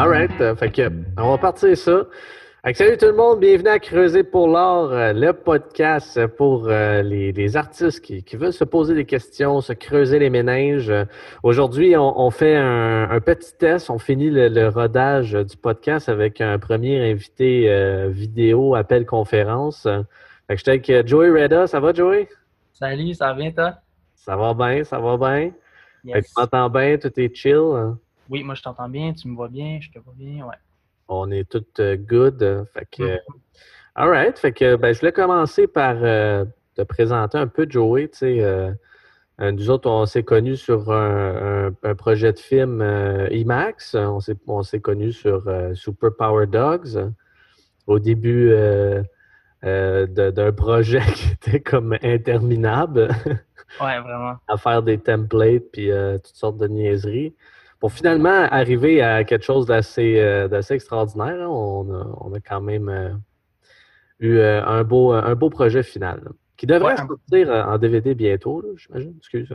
Alright, euh, fait que on va partir ça. Salut tout le monde, bienvenue à Creuser pour l'art, euh, le podcast pour euh, les, les artistes qui, qui veulent se poser des questions, se creuser les méninges. Euh, Aujourd'hui, on, on fait un, un petit test, on finit le, le rodage du podcast avec un premier invité euh, vidéo, appel conférence. Fait que je suis avec Joey Reda, ça va Joey? Salut, ça va bien toi? Ça va bien, ça va bien. Yes. tu m'entends bien, tout est chill. hein? Oui, moi je t'entends bien, tu me vois bien, je te vois bien, ouais. On est tout euh, good. euh, Fait que, Mhm. all right. Fait que, ben, je voulais commencer par euh, te présenter un peu Joey. Tu sais, euh, euh, nous autres, on s'est connus sur un, un- un projet de film euh, IMAX. On s'est, on s'est connus sur euh, Super Power Dogs. Au début euh, euh, d'un projet qui était comme interminable Ouais, vraiment. à faire des templates puis euh, toutes sortes de niaiseries. Pour finalement arriver à quelque chose d'assez euh, d'assez extraordinaire, hein. on, a, on a quand même euh, eu euh, un, beau, un beau projet final là, qui devrait Ouais, sortir en DVD bientôt, j'imagine. Excuse.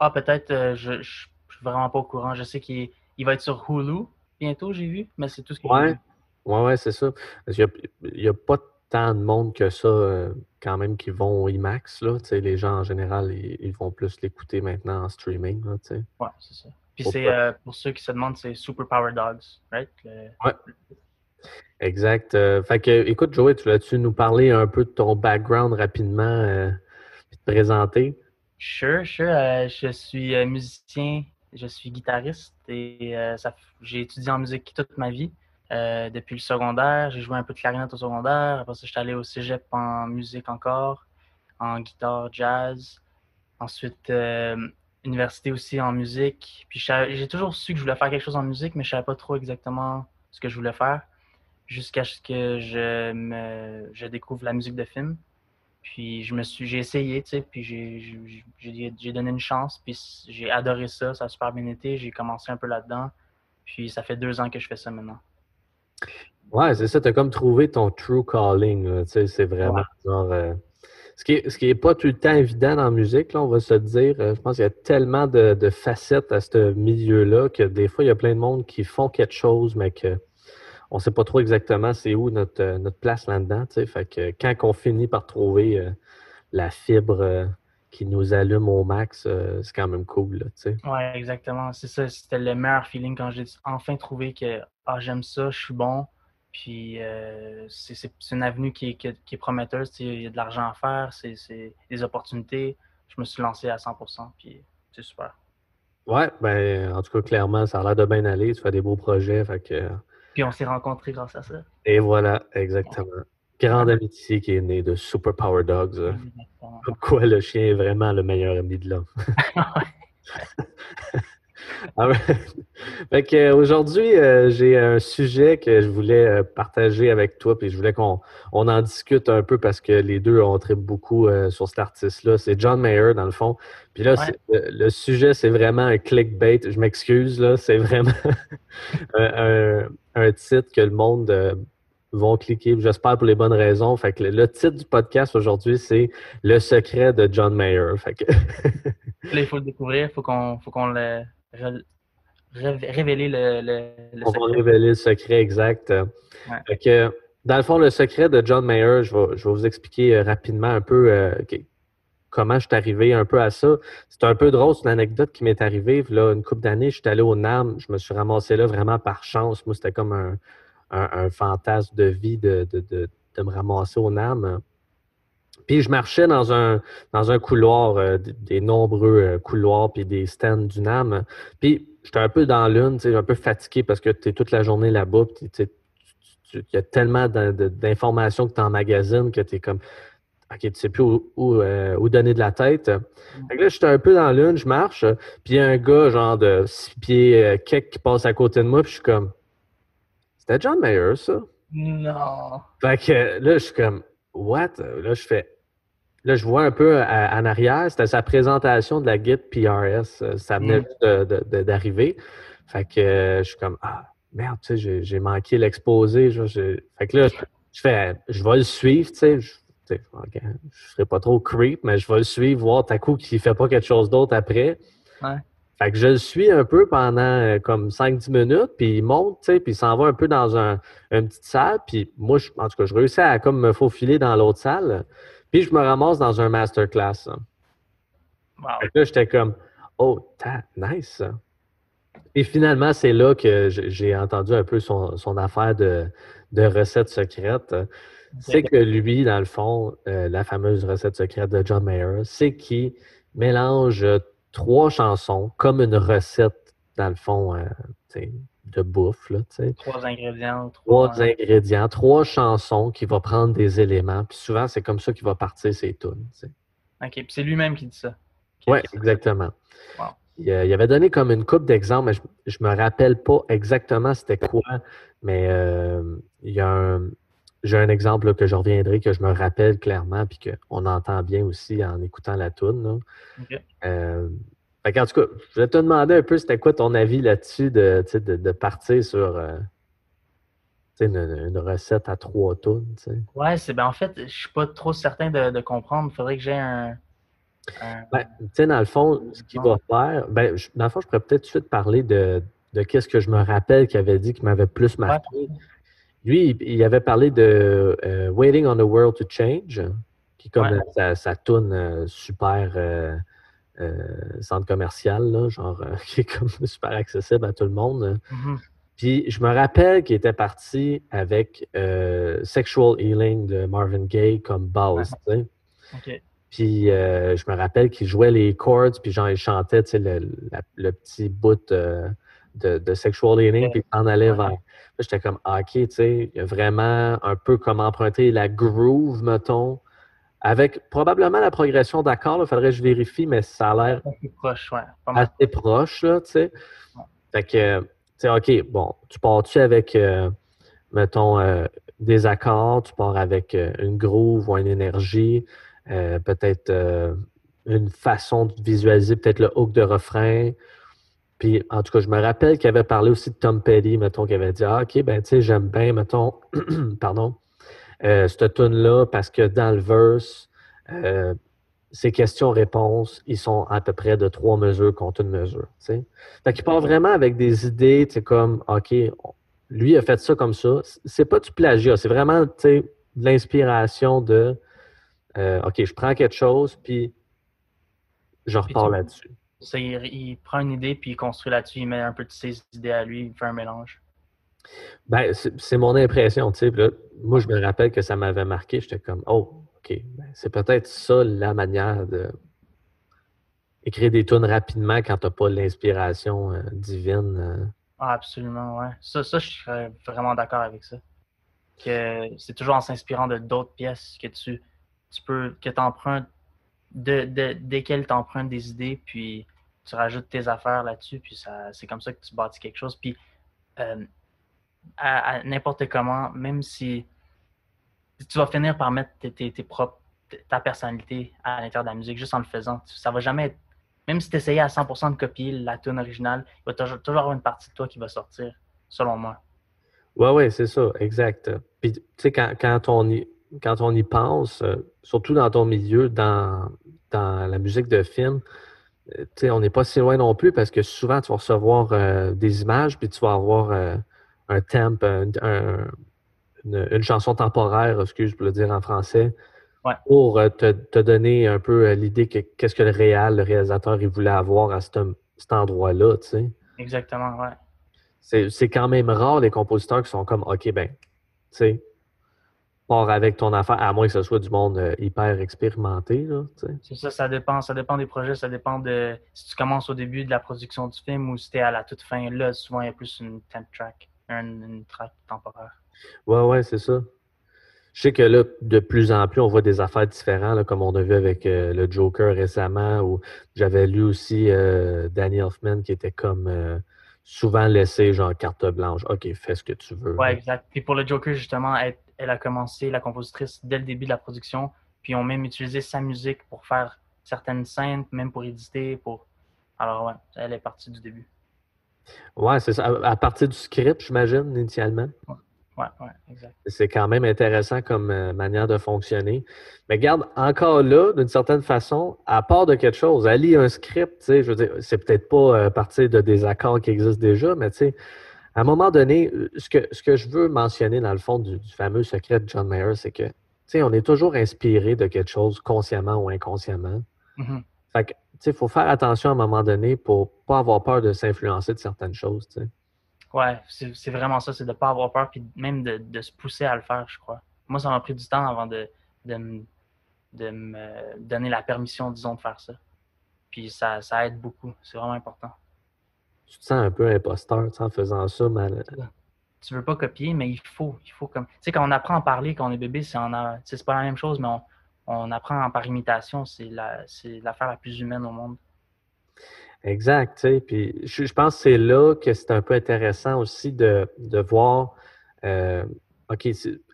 Ah, peut-être, euh, je, je, je suis vraiment pas au courant. Je sais qu'il il va être sur Hulu bientôt, j'ai vu, mais c'est tout ce que Ouais, vu. ouais, ouais, c'est ça. Parce qu'il n'y a, a pas tant de monde que ça, euh, quand même, qui vont au IMAX. Là. Tu sais, Les gens, en général, ils, ils vont plus l'écouter maintenant en streaming. Là. Ouais, c'est ça. Puis c'est, euh, pour ceux qui se demandent, c'est Super Power Dogs, right? Le- Exact. Euh, fait que, écoute, Joey, tu vas-tu nous parler un peu de ton background rapidement euh, puis te présenter? Sure, sure. euh, je suis musicien, je suis guitariste et j'ai étudié en musique toute ma vie. Depuis le secondaire, j'ai joué un peu de clarinette au secondaire. Après ça, je suis allé au cégep en musique encore, en guitare jazz. Ensuite, euh, université aussi en musique. Puis j'ai toujours su que je voulais faire quelque chose en musique, mais je savais pas trop exactement ce que je voulais faire jusqu'à ce que je me je découvre la musique de film. Puis je me suis j'ai essayé, tu sais, puis j'ai donné une chance, puis j'ai adoré ça, ça a super bien été, j'ai commencé un peu là-dedans. Puis ça fait deux ans que je fais ça maintenant. Ouais, c'est ça, tu as comme trouvé ton true calling. tu sais, c'est vraiment Ouais. genre. euh, ce qui est, pas tout le temps évident dans la musique, là, on va se dire. Euh, Je pense qu'il y a tellement de, facettes à ce milieu-là que des fois, il y a plein de monde qui font quelque chose, mais que on sait pas trop exactement c'est où notre, euh, notre place là-dedans. Fait que quand on finit par trouver euh, la fibre qui nous allume au max, c'est quand même cool. Ouais, exactement. C'est ça, c'était le meilleur feeling quand j'ai enfin trouvé que ah, j'aime ça, je suis bon. Puis euh, c'est une avenue qui est, qui est- qui est prometteuse. Il y a de l'argent à faire, c'est des opportunités. Je me suis lancé à 100%, puis c'est super. Ouais, ben, en tout cas, clairement, ça a l'air de bien aller. Tu fais des beaux projets. Fait que, Puis on s'est rencontrés grâce à ça. et voilà, exactement. Grande amitié qui est née de Super Power Dogs. euh, Exactement. Comme quoi le chien est vraiment le meilleur ami de l'homme. aujourd'hui, euh, j'ai un sujet que je voulais euh, partager avec toi, puis je voulais qu'on on en discute un peu parce que les deux ont très beaucoup euh, sur cet artiste-là. C'est John Mayer, dans le fond. Puis là, Ouais. le, sujet, c'est vraiment un clickbait. Je m'excuse, là. C'est vraiment un, un- un titre que le monde euh, vont cliquer, j'espère pour les bonnes raisons. Fait que le, le titre du podcast aujourd'hui, c'est Le secret de John Mayer. Fait que Là, il faut le découvrir, il faut qu'on faut qu'on le révéler le, le, le On va secret. révéler le secret exact. Ouais. Dans le fond, le secret de John Mayer, je vais, je vais vous expliquer euh, rapidement un peu euh, comment je suis arrivé un peu à ça. C'est un peu drôle, c'est une anecdote qui m'est arrivée. Là, une couple d'années, je suis allé au NAM, je me suis ramassé là vraiment par chance. Moi, c'était comme un, un- un fantasme de vie de, de, de- de me ramasser au NAM. Puis je marchais dans un, dans un couloir, euh, des, des nombreux euh, couloirs, puis des stands du NAM. Puis j'étais un peu dans l'une, un peu fatigué parce que tu es toute la journée là-bas. puis Il y a tellement d'informations que tu emmagasines que tu es comme, OK, tu sais plus où, où, euh, où donner de la tête. Fait que là, j'étais un peu dans l'une, je marche, puis il y a un gars, genre de six pieds quelques, qui passe à côté de moi, puis je suis comme, c'était John Mayer, ça? Non. Fait que là, je suis comme, what? Là, je fais, là, je vois un peu à- en arrière, c'était sa présentation de la guide PRS. euh, Ça venait Mm. d'arriver. Fait que euh, je suis comme, ah, merde, tu sais, j'ai- manqué l'exposé. Fait que là, je, je fais, je vais le suivre, tu sais. Je, tu sais, ok, je serai pas trop creep, mais je vais le suivre, voir ta coup qu'il fait pas quelque chose d'autre après. Ouais. Fait que je le suis un peu pendant euh, comme 5-10 minutes, puis il monte, tu sais, puis il s'en va un peu dans un, une petite salle, puis moi, je, en tout cas, je réussis à comme me faufiler dans l'autre salle, puis je me ramasse dans un masterclass. Wow. Fait que là, j'étais comme, oh, ta, nice. Et finalement, c'est là que j'ai entendu un peu son, son affaire de, de recette secrète. C'est que lui, dans le fond, euh, la fameuse recette secrète de John Mayer, c'est qu'il mélange trois chansons comme une recette, dans le fond, euh, de bouffe. Là. Trois ingrédients. trois Trois, ingrédients, trois chansons qui va prendre des éléments. Puis souvent, c'est comme ça qu'il va partir ses tunes. OK. Puis c'est lui-même qui dit ça. Oui, exactement. Wow. Il, euh, il avait donné comme une coupe d'exemples, mais je ne me rappelle pas exactement c'était quoi, mais euh, il y a un, j'ai un exemple que je reviendrai, que je me rappelle clairement, puis qu'on entend bien aussi en écoutant la. OK. Euh, fait qu'en tout cas, je vais te demander un peu c'était quoi ton avis là-dessus de, de, de partir sur euh, une, une recette à trois sais? Ouais, c'est ben en fait, je suis pas trop certain de, de comprendre. Il faudrait que j'ai un, un- Ben, tu sais, dans le fond, ce qu'il va faire, ben, je- dans le fond, je pourrais peut-être tout de suite parler de, de qu'est-ce que je me rappelle qu'il avait dit qui m'avait plus marqué. Lui, il, avait parlé de euh, Waiting on the World to Change, qui est comme Ouais. euh, sa, sa toune euh, super euh, centre commercial, là, genre, qui est comme super accessible à tout le monde. Mhm. Puis je me rappelle qu'il était parti avec Sexual Healing de Marvin Gaye comme base. Puis je me rappelle qu'il jouait les chords, puis genre il chantait le, la- le petit bout de, de Sexual Healing, puis s'en allait Ouais. vers. J'étais comme, ah, ok, tu sais, il y a vraiment un peu comme emprunter la groove, mettons, avec probablement la progression d'accords, il faudrait que je vérifie, mais ça a l'air proche, ouais. Assez proche, là, tu sais. Ouais. Fait que, tu sais, OK, bon, tu pars-tu avec, euh, mettons, euh, des accords, tu pars avec euh, une groove ou une énergie, peut-être une façon de visualiser, peut-être le hook de refrain. Puis, en tout cas, je me rappelle qu'il avait parlé aussi de Tom Petty, mettons, qui avait dit, ah, OK, ben, tu sais, j'aime bien, mettons, pardon, euh, cette tune-là, parce que dans le verse, euh, ces questions-réponses, ils sont à peu près de trois mesures contre une mesure. tu sais. Fait qu'il part vraiment avec des idées, tu sais, comme, OK, lui a fait ça comme ça. C'est pas du plagiat, c'est vraiment, tu sais, de l'inspiration de, euh, OK, je prends quelque chose, puis je repars là-dessus. Il, il prend une idée, puis il construit là-dessus, il met un peu de ses idées à lui, il fait un mélange. Ben, c'est c'est mon impression, tu sais. Là, moi, je me rappelle que ça m'avait marqué. J'étais comme, oh, OK, ben, c'est peut-être ça la manière de écrire des tunes rapidement quand tu n'as pas l'inspiration euh, divine. euh. Ah, absolument, ouais. Ça, ça, je serais vraiment d'accord avec ça. Que c'est toujours en s'inspirant de d'autres pièces que tu, tu peux, que tu empruntes, de, de, desquelles tu empruntes des idées, puis tu rajoutes tes affaires là-dessus, puis ça, c'est comme ça que tu bâtis quelque chose. Puis euh, à, n'importe comment, même si tu vas finir par mettre tes, tes, propres, ta personnalité à l'intérieur de la musique juste en le faisant. Ça va jamais être, même si tu essayais à 100% de copier la tune originale, il va toujours, toujours avoir une partie de toi qui va sortir, selon moi. Ouais, ouais, c'est ça, exact. Puis, tu sais, quand, quand, on y, quand on y pense, euh, surtout dans ton milieu, dans, dans la musique de film, euh, on n'est pas si loin non plus parce que souvent, tu vas recevoir euh, des images, puis tu vas avoir euh, un temp, un- un- une, une chanson temporaire, excuse pour le dire en français, Ouais. pour euh, te, te donner un peu l'idée que qu'est-ce que le réal, le réalisateur, il voulait avoir à cet, cet endroit-là, tu sais. Exactement, ouais. C'est quand même rare les compositeurs qui sont comme OK, ben, tu sais, pars avec ton affaire, à moins que ce soit du monde euh, hyper expérimenté. C'est ça, ça dépend, ça dépend des projets, ça dépend de si tu commences au début de la production du film ou si tu es à la toute fin. Là, souvent, il y a plus une temp track, une, une track temporaire. Ouais, ouais, c'est ça. Je sais que là, de plus en plus, on voit des affaires différentes, là, comme on a vu avec euh, le Joker récemment, ou j'avais lu aussi euh, Danny Elfman qui était comme euh, souvent laissé genre carte blanche. OK, fais ce que tu veux. Ouais, exact. Puis pour le Joker, justement, elle, elle a commencé, la compositrice, dès le début de la production. Puis ils ont même utilisé sa musique pour faire certaines scènes, même pour éditer. Pour... Alors, ouais, elle est partie du début. Ouais, c'est ça. À, partir du script, j'imagine, initialement. Ouais, ouais, exact. C'est quand même intéressant comme euh, manière de fonctionner. Mais garde, encore là, d'une certaine façon, à part de quelque chose, elle lit un script, tu sais, je veux dire, c'est peut-être pas à partir de des accords qui existent déjà, mais tu sais, à un moment donné, ce que, ce que je veux mentionner dans le fond du, fameux secret de John Mayer, c'est que, tu sais, on est toujours inspiré de quelque chose consciemment ou inconsciemment. Mhm. Fait que, tu sais, il faut faire attention à un moment donné pour pas avoir peur de s'influencer de certaines choses, tu sais. Ouais, c'est vraiment ça, c'est de ne pas avoir peur, puis même de, de, se pousser à le faire, je crois. Moi, ça m'a pris du temps avant de, de, me, de me donner la permission, disons, de faire ça. Puis ça, ça aide beaucoup, c'est vraiment important. Tu te sens un peu imposteur en faisant ça, mal. Tu veux pas copier, mais il faut, il faut comme. Tu sais, quand on apprend à parler quand on est bébé, c'est c'est pas la même chose, mais on, on apprend par imitation, c'est l'affaire la, la plus humaine au monde. Exact. Tu sais, puis je, pense que c'est là que c'est un peu intéressant aussi de, de voir, euh, OK,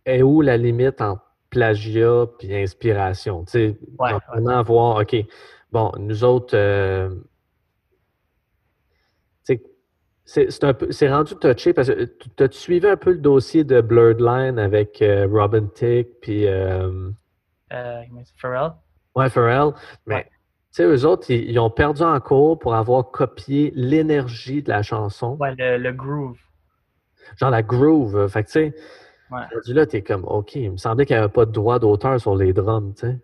est où la limite entre plagiat et inspiration? Tu sais, ouais, vraiment voir, OK, bon, nous autres, euh, c'est rendu touché parce que tu as suivi un peu le dossier de Blurred Line avec euh, Robin Tick puis. Euh, Pharrell? Ouais, Pharrell. Mais sais, eux autres, ils, ont perdu en cours pour avoir copié l'énergie de la chanson. Ouais, le, groove. Genre la groove. Fait que, tu sais, ouais. là, t'es comme, OK, il me semblait qu'il n'y avait pas de droit d'auteur sur les drums, tu sais.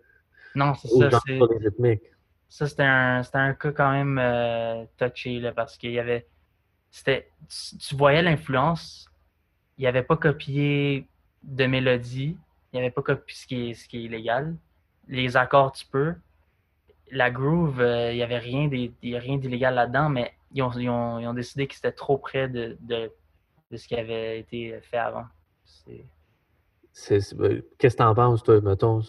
Non, c'est ça. Sur les rythmiques. Ça, c'était un, un, cas quand même euh, touché, là, parce qu'il y avait. C'était, tu, voyais l'influence. Il n'avait pas copié de mélodie. Il n'avait pas copié ce qui est, ce qui est illégal. Les accords, tu peux la groove, euh, il n'y avait rien d'illégal là-dedans, mais ils ont, ils, ont, décidé que c'était trop près de, de, ce qui avait été fait avant. Euh, qu'est-ce que tu en penses, toi, mettons?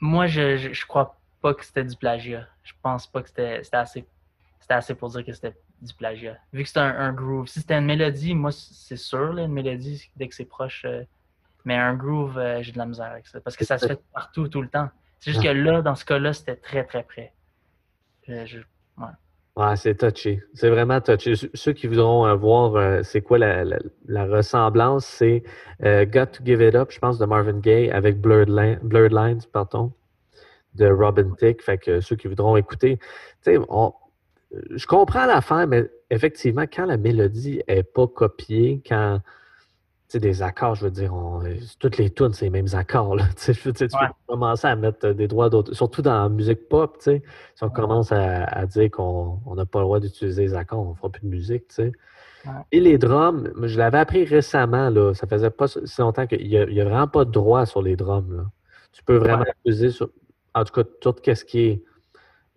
Moi, je, je, crois pas que c'était du plagiat. Je pense pas que c'était assez, assez pour dire que c'était du plagiat. Vu que c'était un, groove. Si c'était une mélodie, moi, c'est sûr, une mélodie, dès que c'est proche. Euh, mais un groove, j'ai de la misère avec ça. Parce que ça se fait partout, tout le temps. C'est juste que là, dans ce cas-là, c'était très, très près. Euh, ouais. c'est touché. C'est vraiment touché. Ceux qui voudront euh, voir euh, c'est quoi la, ressemblance, c'est Got to Give It Up, je pense, de Marvin Gaye avec Blurred, Lines, pardon, de Robin Thicke. Fait que ceux qui voudront écouter, tu sais, je comprends l'affaire, mais effectivement, quand la mélodie n'est pas copiée, quand des accords, je veux dire, toutes les tunes, c'est les mêmes accords. Là, tu, peux commencer à mettre des droits d'auteur, surtout dans la musique pop, si on commence à, dire qu'on n'a pas le droit d'utiliser les accords, on ne fera plus de musique. Et les drums, je l'avais appris récemment, là, ça faisait pas si longtemps qu'il n'y a, vraiment pas de droit sur les drums. Là. Tu peux vraiment utiliser, sur, en tout cas, tout ce qui est,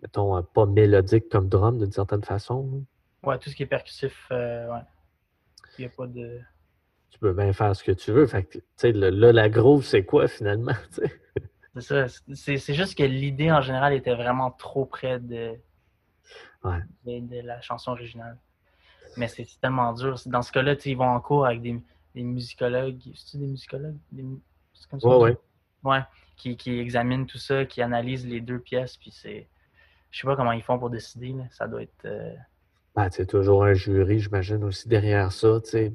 mettons, pas mélodique comme drum d'une certaine façon. Oui, tout ce qui est percussif, euh, ouais. Il n'y a pas de tu peux bien faire ce que tu veux. Fait que, là, la groove, c'est quoi finalement? C'est ça. C'est juste que l'idée en général était vraiment trop près de, de, la chanson originale. Mais c'est tellement dur. Dans ce cas-là, ils vont en cours avec des, des musicologues. C'est-tu des musicologues? Des, comme ça, ouais, ouais. qui, qui, examinent tout ça, qui analysent les deux pièces. Puis c'est. Je sais pas comment ils font pour décider. Ça doit être. Euh... Ben, c'est toujours un jury, j'imagine, aussi derrière ça. sais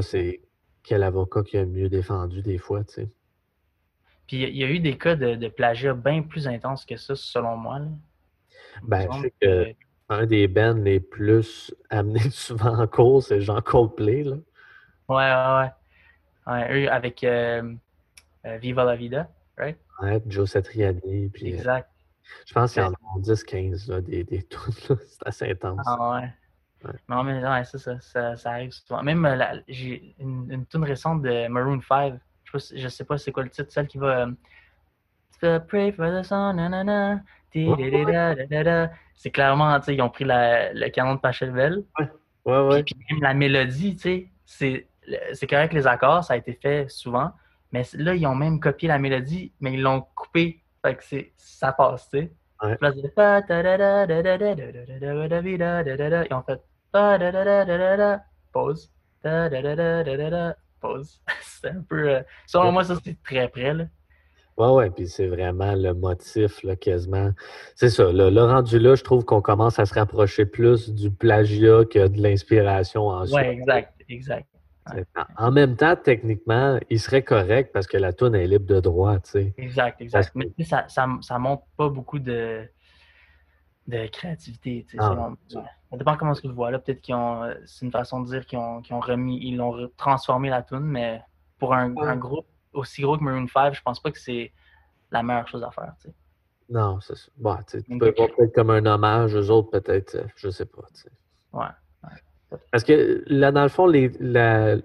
c'est quel avocat qui a mieux défendu des fois, tu sais. Puis il y a eu des cas de, plagiat bien plus intenses que ça, selon moi. Ben, je sais que, un des bands les plus amenés souvent en cause, c'est Jean Coldplay, là. Ouais, ouais, ouais. eux, avec euh, euh, Viva la Vida, right? Ouais, Joe Satriani. Puis, euh, exact. Je pense qu'il y en a 10-15, des, des C'est assez intense. Ah ouais. Non, mais ouais, ça, ça, ça, arrive souvent. Même, euh, j'ai une, une tune récente de Maroon 5. Je sais, je sais pas c'est quoi le titre, celle qui va. Euh, Pray for the sun, nanana. C'est clairement, tu sais, ils ont pris la, le canon de Pachelbel. Ouais, ouais, ouais. Puis, même la mélodie, tu sais, c'est correct les accords, ça a été fait souvent. Mais là, ils ont même copié la mélodie, mais ils l'ont coupé. Fait que ça passe, tu sais. Ouais. Ils ont fait Pause. Pause. C'est un peu. Euh, selon moi, ça, c'est très près. Là. Ouais, ouais, puis c'est vraiment le motif, là, quasiment. C'est ça, là, le rendu là, je trouve qu'on commence à se rapprocher plus du plagiat que de l'inspiration en soi. Ouais, exact, exact. En même temps, techniquement, il serait correct parce que la toune est libre de droit, tu sais. Exact, exact. Mais ça, ça, ça montre pas beaucoup de, de créativité. Tu sais, ah, Ça dépend comment tu le vois. Là, peut-être qu'ils ont. Euh, c'est une façon de dire qu'ils ont, ont, remis. Ils ont transformé la tune, mais pour un, un, groupe aussi gros que Maroon 5, je pense pas que c'est la meilleure chose à faire. Tu sais. Non, c'est ça. Bon, tu peux voir peut-être comme un hommage aux autres, peut-être. Euh, je sais pas. Tu sais. Ouais. Parce que là, dans le fond, la,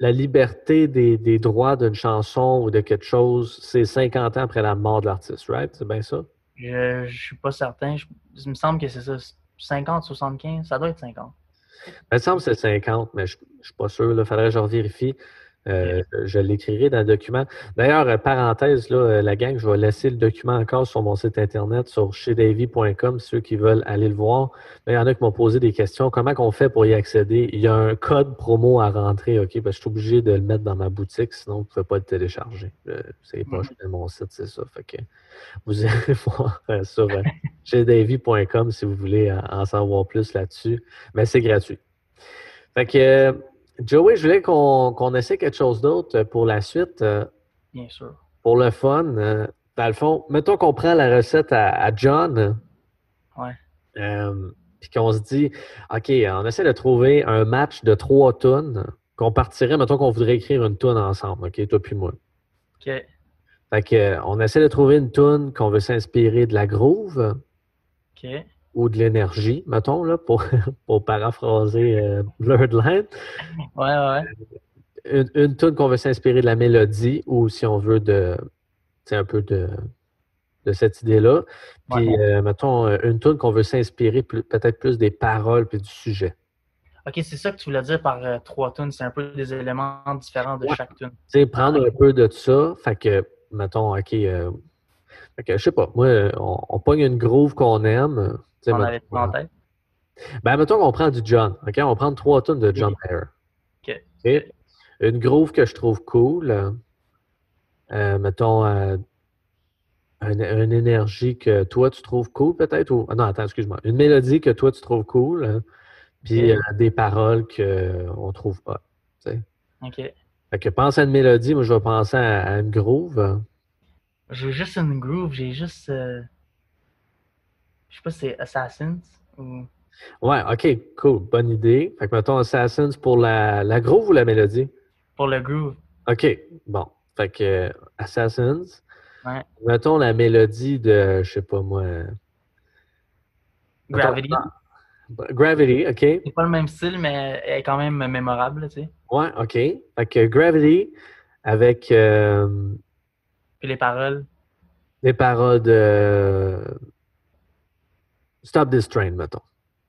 liberté des, droits d'une chanson ou de quelque chose, c'est 50 ans après la mort de l'artiste, right? C'est bien ça? Je, je suis pas certain. il me semble que c'est ça. 50, 75, ça doit être 50. Ben, il me semble que c'est 50, mais je ne suis pas sûr. Il faudrait que je vérifie. Euh, je l'écrirai dans le document. D'ailleurs, euh, parenthèse, là, euh, la gang, je vais laisser le document encore sur mon site internet, sur chez-davy.com, ceux qui veulent aller le voir. il y en a qui m'ont posé des questions. Comment on fait pour y accéder? Il y a un code promo à rentrer, OK? Parce que je suis obligé de le mettre dans ma boutique, sinon vous ne pouvez pas le télécharger. c'est pas mm-hmm. mon site, c'est ça. Fait que vous allez voir sur chez-davy.com si vous voulez en savoir plus là-dessus. Mais c'est gratuit. Fait que Joey, je voulais qu'on essaie quelque chose d'autre pour la suite. Euh, Bien sûr. Pour le fun. Euh, dans le fond, mettons qu'on prend la recette à, John. Ouais. Euh, puis qu'on se dit, OK, on essaie de trouver un match de trois tonnes qu'on partirait, mettons qu'on voudrait écrire une tonne ensemble, OK, toi puis moi. OK. Fait que, on essaie de trouver une tonne qu'on veut s'inspirer de la groove. OK ou de l'énergie, mettons, là, pour, pour paraphraser euh, Blurred Line. Ouais, ouais. Une, une tune qu'on veut s'inspirer de la mélodie ou si on veut de un peu de, de cette idée-là. Puis, euh, mettons, euh, une tune qu'on veut s'inspirer peut-être plus des paroles puis du sujet. OK, c'est ça que tu voulais dire par trois tunes. C'est un peu des éléments différents de chaque tune. Tu sais, prendre un peu de ça. Fait que, mettons, OK, fait que, je sais pas, moi, on, on pogne une groove qu'on aime. On avait en tête? Ben, mettons qu'on prend du John. OK? On prend trois tonnes de John Mayer. Une groove que je trouve cool. Euh, mettons euh, une, énergie que toi tu trouves cool, peut-être. Ou... Ah non, attends, excuse-moi. Une mélodie que toi tu trouves cool. Hein, puis euh, des paroles qu'on ne trouve pas. OK. Fait que pense à une mélodie, moi je vais penser à, une groove. J'ai juste une groove, j'ai juste. Je sais pas si c'est Assassins ou. Ouais, ok, cool. Bonne idée. Fait que mettons Assassins pour la, la groove ou la mélodie? Pour le groove. OK, bon. Fait que Assassins. Ouais. Mettons la mélodie de, je sais pas moi. Gravity. Gravity, OK. C'est pas le même style, mais elle est quand même mémorable, tu sais. Ouais, OK. Fait que Gravity avec. Euh, Puis les paroles. Les paroles de. Stop this train, mettons.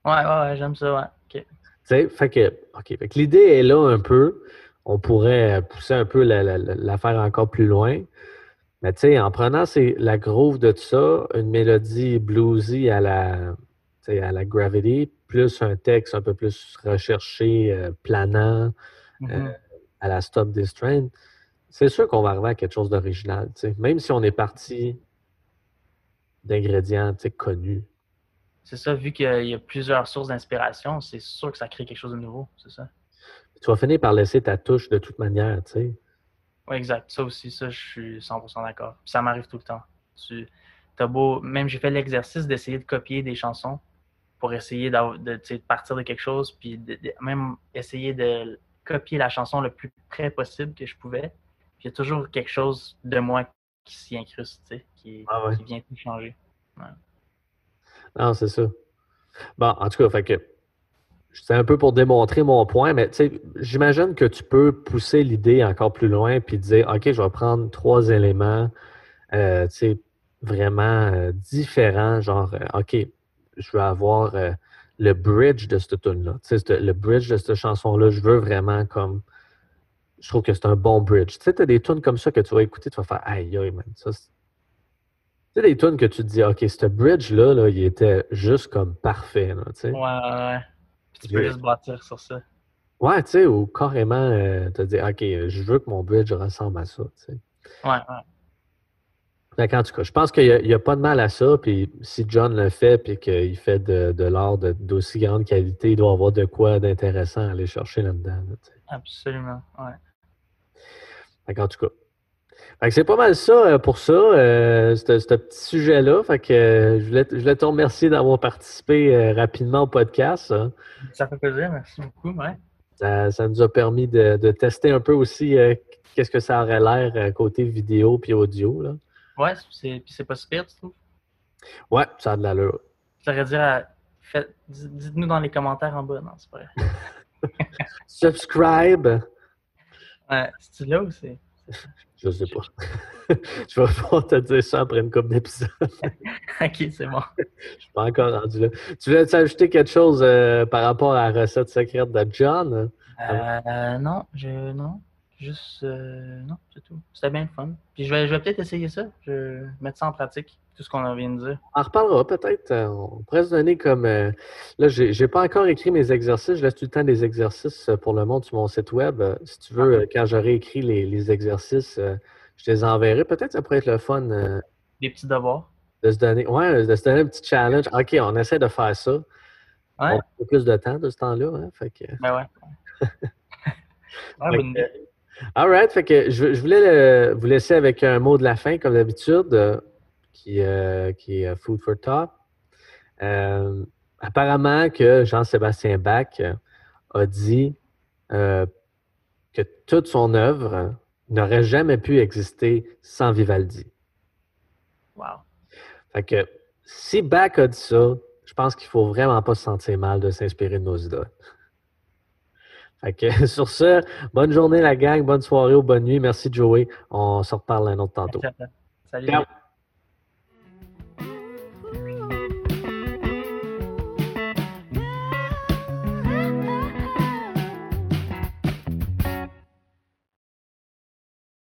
Ouais, ouais, ouais j'aime ça, ouais. OK. Tu sais, fait que, OK. Fait que l'idée est là un peu. On pourrait pousser un peu l'affaire encore plus loin. Mais tu sais, en prenant la groove de tout ça, une mélodie bluesy à la, à la Gravity, plus un texte un peu plus recherché, euh, planant, euh, mm-hmm. à la Stop This Train, c'est sûr qu'on va arriver à quelque chose d'original. Même si on est parti d'ingrédients connus c'est ça, vu qu'il y a plusieurs sources d'inspiration, c'est sûr que ça crée quelque chose de nouveau, c'est ça. Tu vas finir par laisser ta touche de toute manière, tu sais. Oui, exact. Ça aussi, ça, je suis 100% d'accord. Ça m'arrive tout le temps. Tu as beau, même j'ai fait l'exercice d'essayer de copier des chansons pour essayer de, de, partir de quelque chose, puis même essayer de copier la chanson le plus près possible que je pouvais. Puis il y a toujours quelque chose de moi qui s'y incruste, tu sais, qui, ah qui vient tout changer. Ouais. Non, c'est ça. Bon, en tout cas, fait que c'est un peu pour démontrer mon point, mais j'imagine que tu peux pousser l'idée encore plus loin puis dire OK, je vais prendre trois éléments euh, vraiment euh, différents, genre euh, OK, je veux avoir le bridge de cette tune-là. Le bridge de cette chanson-là, je veux vraiment comme. Je trouve que c'est un bon bridge. Tu sais, tu as des tunes comme ça que tu vas écouter, tu vas faire Aïe, aïe, man, ça, sais, des tunes que tu te dis, OK, ce bridge-là, là, il était juste comme parfait. Là, tu sais. Ouais, ouais, Puis tu peux juste bâtir sur ça. Ouais, tu sais, ou carrément euh, te dire, OK, je veux que mon bridge ressemble à ça. Tu sais. Ouais, ouais. en tout cas, je pense qu'il n'y a, pas de mal à ça. Puis si John le fait puis qu'il fait de, l'art d'aussi grande qualité, il doit avoir de quoi d'intéressant à aller chercher là-dedans. Absolument, ouais. en tout cas. C'est pas mal ça euh, pour ça, euh, ce petit sujet-là. Fait que euh, je, voulais, je voulais te remercier d'avoir participé rapidement au podcast. Hein. Ça fait plaisir, merci beaucoup. Ouais. Ça, nous a permis de, tester un peu aussi qu'est-ce que ça aurait l'air côté vidéo puis audio. Là. Ouais, c'est pas super, tu trouves? Ouais, ça a de l'allure. J'aurais dire, dites-nous dans les commentaires en bas. Non, c'est pas vrai. Subscribe. Ouais, c'est là ou c'est. Je sais pas. je vais pas te dire ça après une couple d'épisodes. ok, c'est bon. Je suis pas encore rendu là. Tu voulais ajouter quelque chose euh, par rapport à la recette secrète de John? Euh, non, je non. Juste euh, non, c'est tout. C'était bien le fun. Puis je vais, je vais peut-être essayer ça. Je vais mettre ça en pratique, tout ce qu'on vient de dire. On en reparlera peut-être. On pourrait se donner comme. là, j'ai, j'ai pas encore écrit mes exercices. Je laisse tout le temps des exercices pour le monde sur mon site web. Si tu veux, quand j'aurai écrit les, les exercices, je te les enverrai. Peut-être ça pourrait être le fun. Euh, Des petits devoirs. De se donner, ouais, de se donner un petit challenge. OK, on essaie de faire ça. Ouais. On a plus de temps de ce temps-là. Hein, fait que... Ben ouais. ouais all right. Fait que je, voulais vous laisser avec un mot de la fin, comme d'habitude, euh, qui, euh, qui est Food for Thought. apparemment que Jean-Sébastien Bach a dit que toute son œuvre n'aurait jamais pu exister sans Vivaldi. Wow. Fait que si Bach a dit ça, je pense qu'il ne faut vraiment pas se sentir mal de s'inspirer de nos idoles. Fait que sur ce, bonne journée la gang, bonne soirée ou bonne nuit. Merci Joey. On se reparle un autre tantôt. Salut.